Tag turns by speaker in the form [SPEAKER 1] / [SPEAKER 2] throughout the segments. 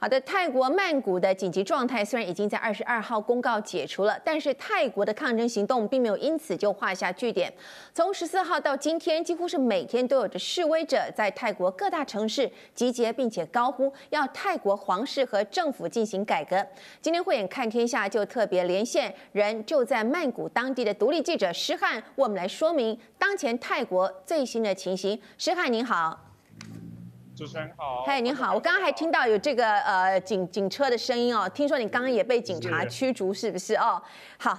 [SPEAKER 1] 好的，泰国曼谷的紧急状态虽然已经在二十二号公告解除了，但是泰国的抗争行动并没有因此就画下句点。从十四号到今天，几乎是每天都有着示威者在泰国各大城市集结，并且高呼要泰国皇室和政府进行改革。今天慧眼看天下就特别连线人就在曼谷当地的独立记者施汉，为我们来说明当前泰国最新的情形。施汉您好。
[SPEAKER 2] 主持人好，
[SPEAKER 1] 嗨，你好，我刚刚还听到有这个呃警警车的声音哦，听说你刚刚也被警察驱逐，是不是哦？好，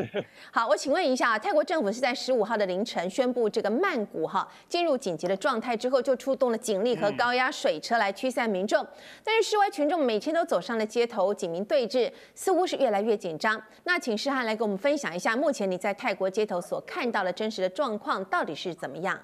[SPEAKER 1] 好，我请问一下，泰国政府是在十五号的凌晨宣布这个曼谷哈进入紧急的状态之后，就出动了警力和高压水车来驱散民众，但是示威群众每天都走上了街头，警民对峙似乎是越来越紧张。那请诗涵来给我们分享一下，目前你在泰国街头所看到的真实的状况到底是怎么样？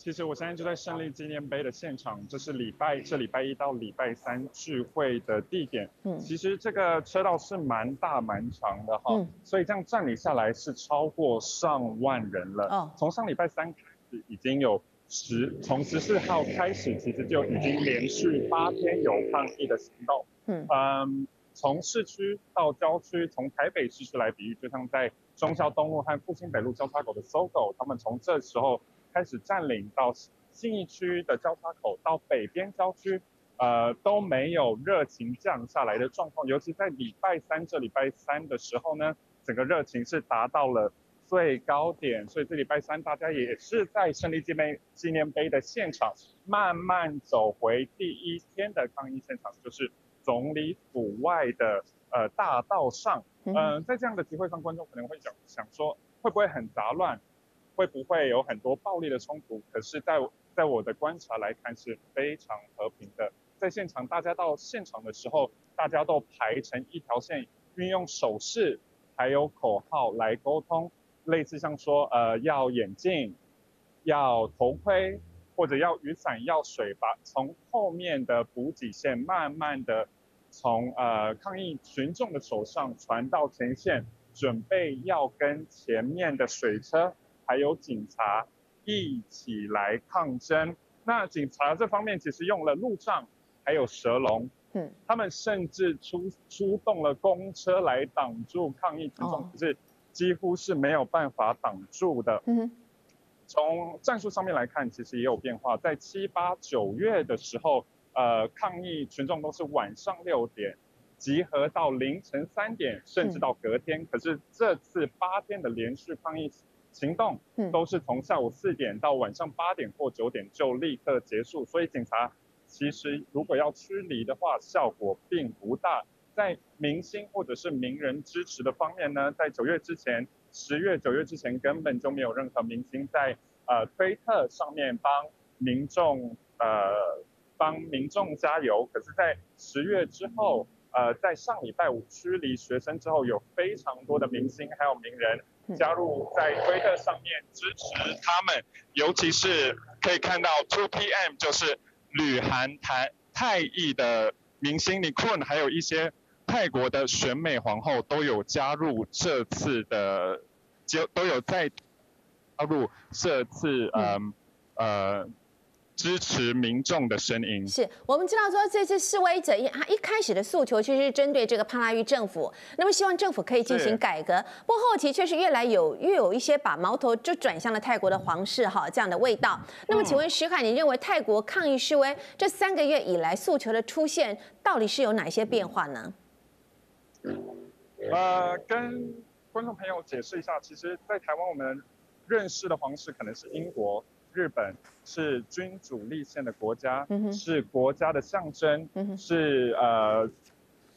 [SPEAKER 2] 其实我现在就在胜利纪念碑的现场，这是礼拜这礼拜一到礼拜三聚会的地点。嗯，其实这个车道是蛮大蛮长的哈，所以这样站立下来是超过上万人了。哦，从上礼拜三开始已经有十，从十四号开始其实就已经连续八天有抗议的行动。嗯，嗯，从市区到郊区，从台北市区来比喻，就像在中孝东路和复兴北路交叉口的搜狗，他们从这时候。开始占领到信义区的交叉口，到北边郊区，呃都没有热情降下来的状况。尤其在礼拜三这礼拜三的时候呢，整个热情是达到了最高点。所以这礼拜三大家也是在胜利纪念纪念碑的现场，慢慢走回第一天的抗议现场，就是总理府外的呃大道上。嗯，在这样的集会上，观众可能会想想说，会不会很杂乱？会不会有很多暴力的冲突？可是，在在我的观察来看，是非常和平的。在现场，大家到现场的时候，大家都排成一条线，运用手势还有口号来沟通，类似像说，呃，要眼镜，要头盔，或者要雨伞、要水，吧从后面的补给线慢慢的从呃抗议群众的手上传到前线，准备要跟前面的水车。还有警察一起来抗争。那警察这方面其实用了路障，还有蛇笼。嗯，他们甚至出出动了公车来挡住抗议群众，可是几乎是没有办法挡住的。嗯，从战术上面来看，其实也有变化。在七八九月的时候，呃，抗议群众都是晚上六点集合到凌晨三点，甚至到隔天。可是这次八天的连续抗议。行动都是从下午四点到晚上八点或九点就立刻结束，所以警察其实如果要驱离的话，效果并不大。在明星或者是名人支持的方面呢，在九月之前，十月九月之前根本就没有任何明星在呃推特上面帮民众呃帮民众加油。可是，在十月之后，呃，在上礼拜五驱离学生之后，有非常多的明星还有名人。加入在推特上面支持他们，尤其是可以看到 Two PM 就是旅韩台泰裔的明星 Nikon，还有一些泰国的选美皇后都有加入这次的，就都有在加入这次嗯呃。支持民众的声音
[SPEAKER 1] 是我们知道说这次示威者一他一开始的诉求其实是针对这个帕拉育政府，那么希望政府可以进行改革，不过后期却是越来有越有一些把矛头就转向了泰国的皇室哈这样的味道。那么请问石凯，你认为泰国抗议示威这三个月以来诉求的出现到底是有哪些变化呢？
[SPEAKER 2] 呃，跟观众朋友解释一下，其实，在台湾我们认识的皇室可能是英国。日本是君主立宪的国家，是国家的象征，是呃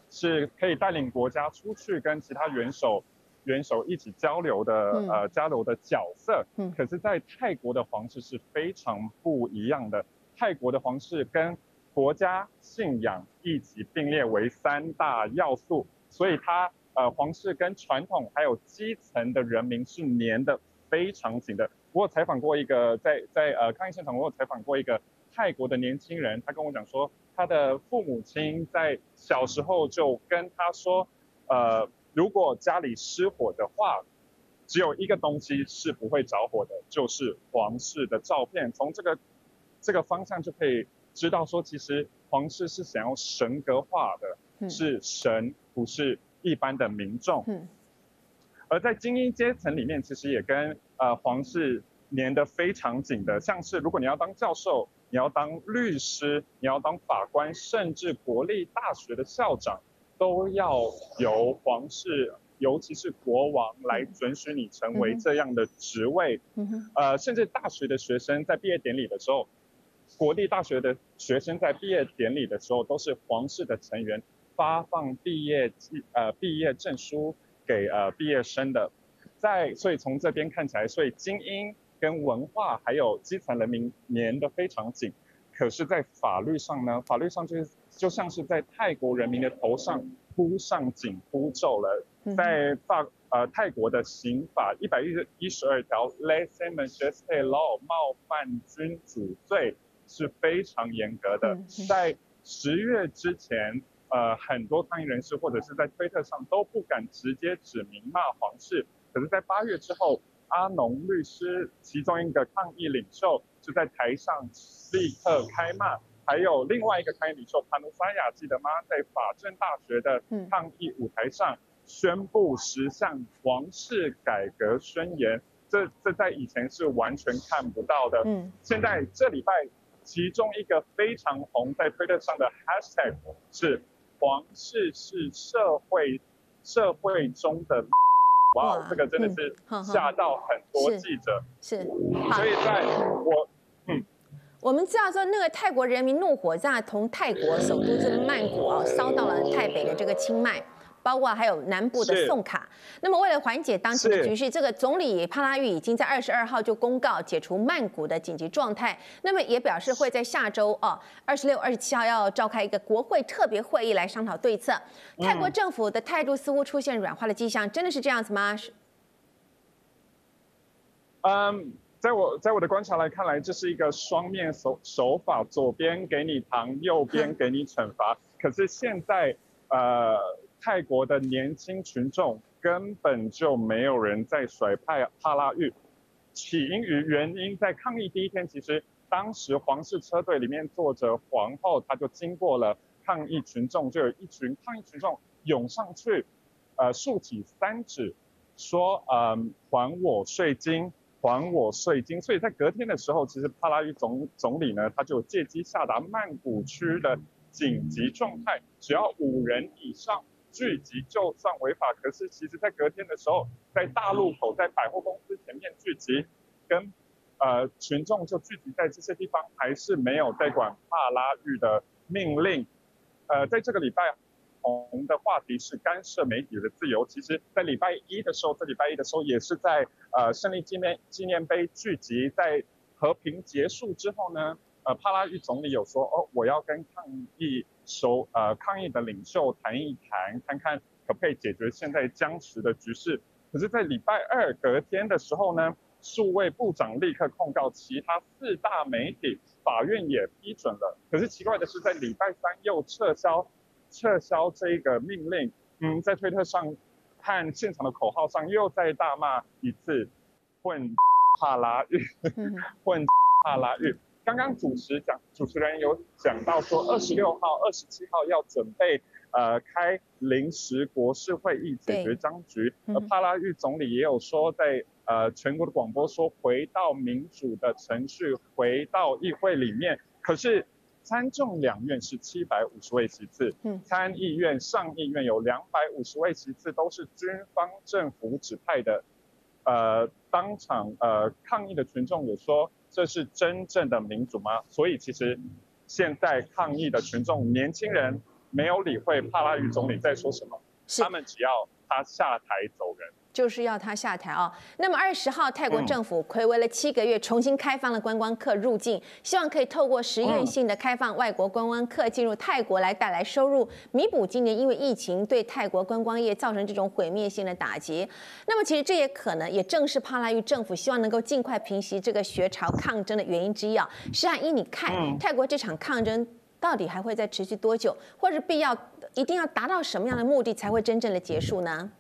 [SPEAKER 2] 是可以带领国家出去跟其他元首元首一起交流的呃交流的角色。可是，在泰国的皇室是非常不一样的。泰国的皇室跟国家信仰一起并列为三大要素，所以它呃皇室跟传统还有基层的人民是粘的非常紧的。我有采访过一个在在呃抗议现场，我有采访过一个泰国的年轻人，他跟我讲说，他的父母亲在小时候就跟他说，呃，如果家里失火的话，只有一个东西是不会着火的，就是皇室的照片。从这个这个方向就可以知道说，其实皇室是想要神格化的，是神，不是一般的民众。嗯。而在精英阶层里面，其实也跟呃皇室粘得非常紧的，像是如果你要当教授，你要当律师，你要当法官，甚至国立大学的校长，都要由皇室。尤其是国王来准许你成为这样的职位，呃，甚至大学的学生在毕业典礼的时候，国立大学的学生在毕业典礼的时候都是皇室的成员发放毕业记呃毕业证书给呃毕业生的，在所以从这边看起来，所以精英跟文化还有基层人民粘得非常紧，可是，在法律上呢，法律上就是就像是在泰国人民的头上铺上紧箍咒了。在法呃泰国的刑法一百一十一十二条 lese majesty law 冒犯君主罪是非常严格的。在十月之前，呃很多抗议人士或者是在推特上都不敢直接指名骂皇室。可是，在八月之后，阿农律师其中一个抗议领袖就在台上立刻开骂，还有另外一个抗议领袖潘努萨亚记得吗？在法政大学的抗议舞台上。宣布十项皇室改革宣言，这这在以前是完全看不到的。嗯，现在这礼拜，其中一个非常红在推特上的 hashtag 是皇室是社会社会中的，哇，这个真的是吓到很多记者。
[SPEAKER 1] 是，
[SPEAKER 2] 所以在我，
[SPEAKER 1] 嗯，我们知道说那个泰国人民怒火在从泰国首都这个曼谷啊，烧到了泰北的这个清迈。包括还有南部的宋卡。那么为了缓解当前的局势，这个总理帕拉育已经在二十二号就公告解除曼谷的紧急状态。那么也表示会在下周哦，二十六、二十七号要召开一个国会特别会议来商讨对策。泰国政府的态度似乎出现软化的迹象，真的是这样子吗？
[SPEAKER 2] 嗯，在我在我的观察来看来，这是一个双面手手法，左边给你糖，右边 给你惩罚。可是现在呃。泰国的年轻群众根本就没有人在甩派帕拉玉，起因于原因在抗议第一天，其实当时皇室车队里面坐着皇后，她就经过了抗议群众，就有一群抗议群众涌上去，呃竖起三指，说嗯还我税金，还我税金。所以在隔天的时候，其实帕拉玉总总理呢，他就借机下达曼谷区的紧急状态，只要五人以上。聚集就算违法，可是其实在隔天的时候，在大路口、在百货公司前面聚集，跟呃群众就聚集在这些地方，还是没有在管帕拉玉的命令。呃，在这个礼拜红的话题是干涉媒体的自由。其实，在礼拜一的时候，在礼拜一的时候也是在呃胜利纪念纪念碑聚集，在和平结束之后呢，呃帕拉玉总理有说哦，我要跟抗议。首呃抗议的领袖谈一谈，看看可不可以解决现在僵持的局势。可是，在礼拜二隔天的时候呢，数位部长立刻控告其他四大媒体，法院也批准了。可是奇怪的是，在礼拜三又撤销撤销这个命令。嗯，在推特上和现场的口号上又再大骂一次，混 帕拉玉，混 帕拉玉。刚刚主持讲，主持人有讲到说，二十六号、二十七号要准备呃开临时国事会议解决僵局。而帕拉玉总理也有说，在呃全国的广播说，回到民主的程序，回到议会里面。可是参众两院是七百五十位席次，参议院、上议院有两百五十位席次，都是军方政府指派的。呃，当场呃抗议的群众有说。这是真正的民主吗？所以其实现在抗议的群众，年轻人没有理会帕拉育总理在说什么，他们只要他下台走人。
[SPEAKER 1] 就是要他下台啊！那么二十号，泰国政府暌违了七个月，重新开放了观光客入境，希望可以透过实验性的开放外国观光客进入泰国来带来收入，弥补今年因为疫情对泰国观光业造成这种毁灭性的打击。那么其实这也可能也正是帕拉育政府希望能够尽快平息这个学潮抗争的原因之一啊。施汉依，你看泰国这场抗争到底还会再持续多久，或者必要一定要达到什么样的目的才会真正的结束呢？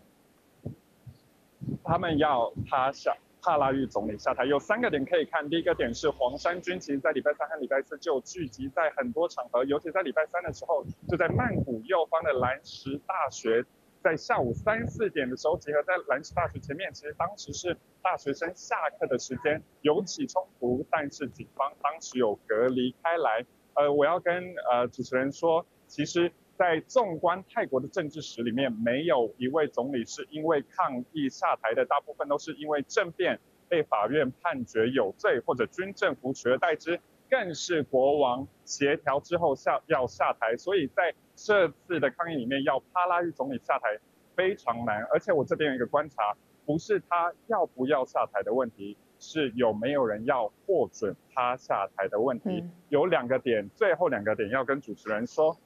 [SPEAKER 2] 他们要他下，帕拉育总理下台。有三个点可以看，第一个点是黄衫军，其实在礼拜三和礼拜四就聚集在很多场合，尤其在礼拜三的时候，就在曼谷右方的蓝石大学。在下午三四点的时候，集合在兰池大学前面。其实当时是大学生下课的时间，有起冲突，但是警方当时有隔离开来。呃，我要跟呃主持人说，其实，在纵观泰国的政治史里面，没有一位总理是因为抗议下台的，大部分都是因为政变被法院判决有罪，或者军政府取而代之。更是国王协调之后下要下台，所以在这次的抗议里面，要帕拉育总理下台非常难。而且我这边有一个观察，不是他要不要下台的问题，是有没有人要获准他下台的问题。有两个点，最后两个点要跟主持人说。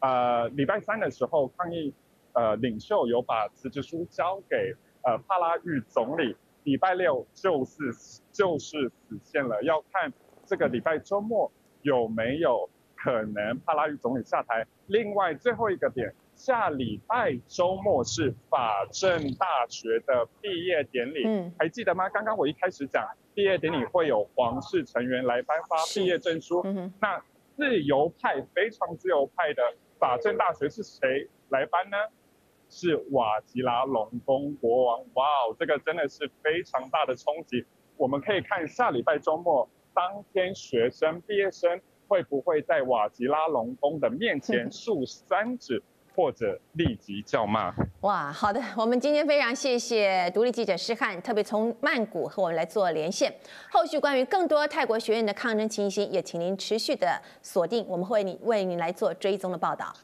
[SPEAKER 2] 呃，礼拜三的时候，抗议呃领袖有把辞职书交给呃帕拉育总理，礼拜六就是就是死线了，要看。这个礼拜周末有没有可能帕拉育总理下台？另外最后一个点，下礼拜周末是法政大学的毕业典礼，嗯，还记得吗？刚刚我一开始讲毕业典礼会有皇室成员来颁发毕业证书，那自由派非常自由派的法政大学是谁来颁呢？是瓦吉拉隆功国王，哇哦，这个真的是非常大的冲击。我们可以看下礼拜周末。当天学生毕业生会不会在瓦吉拉隆功的面前 竖三指或者立即叫骂？
[SPEAKER 1] 哇，好的，我们今天非常谢谢独立记者施汉，特别从曼谷和我们来做连线。后续关于更多泰国学院的抗争情形，也请您持续的锁定，我们会为您来做追踪的报道。